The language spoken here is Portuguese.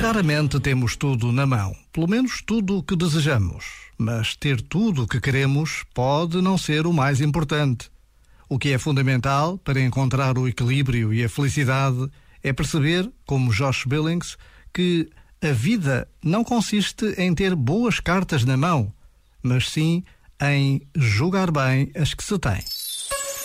Raramente temos tudo na mão, pelo menos tudo o que desejamos. Mas ter tudo o que queremos pode não ser o mais importante. O que é fundamental para encontrar o equilíbrio e a felicidade é perceber, como Josh Billings, que a vida não consiste em ter boas cartas na mão, mas sim em jogar bem as que se tem.